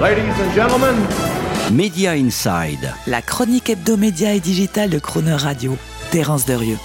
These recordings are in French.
Ladies and gentlemen, Media Inside. La chronique hebdomédia et digitale de Croner Radio. Terence Derieux.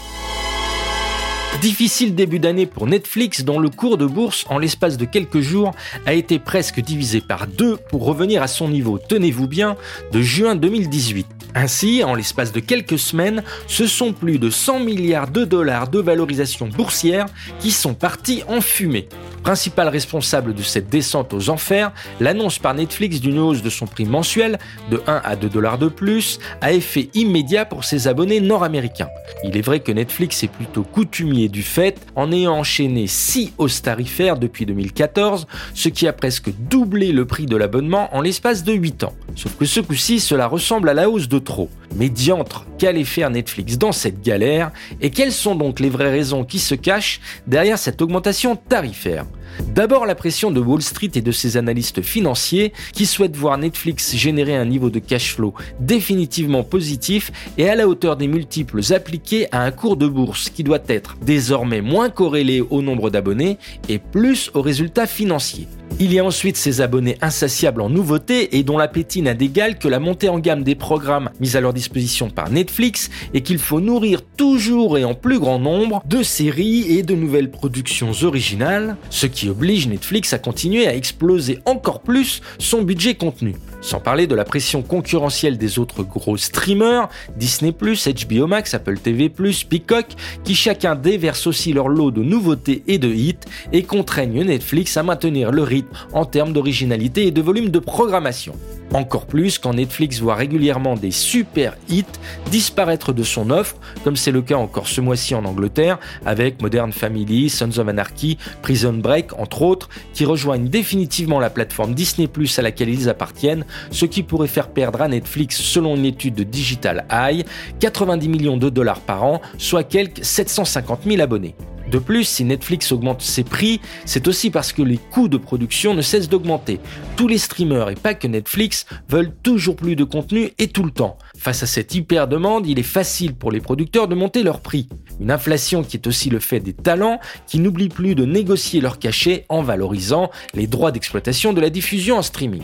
Difficile début d'année pour Netflix dont le cours de bourse en l'espace de quelques jours a été presque divisé par deux pour revenir à son niveau, tenez-vous bien, de juin 2018. Ainsi, en l'espace de quelques semaines, ce sont plus de 100 milliards de dollars de valorisation boursière qui sont partis en fumée. Principal responsable de cette descente aux enfers, l'annonce par Netflix d'une hausse de son prix mensuel de 1 à 2 dollars de plus a effet immédiat pour ses abonnés nord-américains. Il est vrai que Netflix est plutôt coutumier du fait en ayant enchaîné 6 hausses tarifaires depuis 2014, ce qui a presque doublé le prix de l'abonnement en l'espace de 8 ans. Sauf que ce coup-ci, cela ressemble à la hausse de trop. Mais diantre, qu'allait faire Netflix dans cette galère Et quelles sont donc les vraies raisons qui se cachent derrière cette augmentation tarifaire? D'abord la pression de Wall Street et de ses analystes financiers qui souhaitent voir Netflix générer un niveau de cash flow définitivement positif et à la hauteur des multiples appliqués à un cours de bourse qui doit être désormais moins corrélé au nombre d'abonnés et plus aux résultats financiers. Il y a ensuite ces abonnés insatiables en nouveautés et dont l'appétit n'a d'égal que la montée en gamme des programmes mis à leur disposition par Netflix et qu'il faut nourrir toujours et en plus grand nombre de séries et de nouvelles productions originales, ce qui oblige Netflix à continuer à exploser encore plus son budget contenu. Sans parler de la pression concurrentielle des autres gros streamers, Disney+, HBO Max, Apple TV+, Peacock, qui chacun déverse aussi leur lot de nouveautés et de hits et contraignent Netflix à maintenir le rythme en termes d'originalité et de volume de programmation. Encore plus quand Netflix voit régulièrement des super hits disparaître de son offre, comme c'est le cas encore ce mois-ci en Angleterre, avec Modern Family, Sons of Anarchy, Prison Break, entre autres, qui rejoignent définitivement la plateforme Disney à laquelle ils appartiennent, ce qui pourrait faire perdre à Netflix, selon une étude de Digital Eye, 90 millions de dollars par an, soit quelques 750 000 abonnés. De plus, si Netflix augmente ses prix, c'est aussi parce que les coûts de production ne cessent d'augmenter. Tous les streamers et pas que Netflix veulent toujours plus de contenu et tout le temps. Face à cette hyper demande, il est facile pour les producteurs de monter leurs prix. Une inflation qui est aussi le fait des talents qui n'oublient plus de négocier leurs cachets en valorisant les droits d'exploitation de la diffusion en streaming.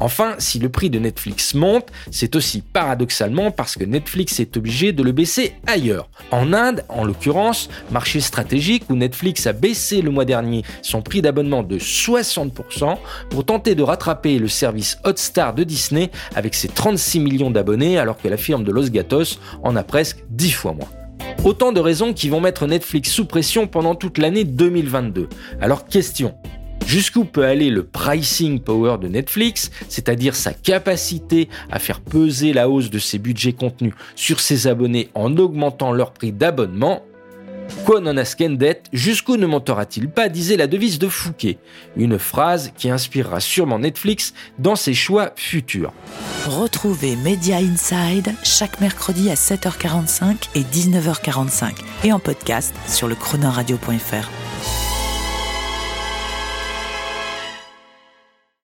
Enfin, si le prix de Netflix monte, c'est aussi paradoxalement parce que Netflix est obligé de le baisser ailleurs. En Inde, en l'occurrence, marché stratégique où Netflix a baissé le mois dernier son prix d'abonnement de 60% pour tenter de rattraper le service Hotstar de Disney avec ses 36 millions d'abonnés alors que la firme de Los Gatos en a presque 10 fois moins. Autant de raisons qui vont mettre Netflix sous pression pendant toute l'année 2022. Alors question, Jusqu'où peut aller le pricing power de Netflix, c'est-à-dire sa capacité à faire peser la hausse de ses budgets contenus sur ses abonnés en augmentant leur prix d'abonnement? Quoi non ascendet, jusqu'où ne montera-t-il pas, disait la devise de Fouquet. Une phrase qui inspirera sûrement Netflix dans ses choix futurs. Retrouvez Media Inside chaque mercredi à 7h45 et 19h45 et en podcast sur le chronoradio.fr.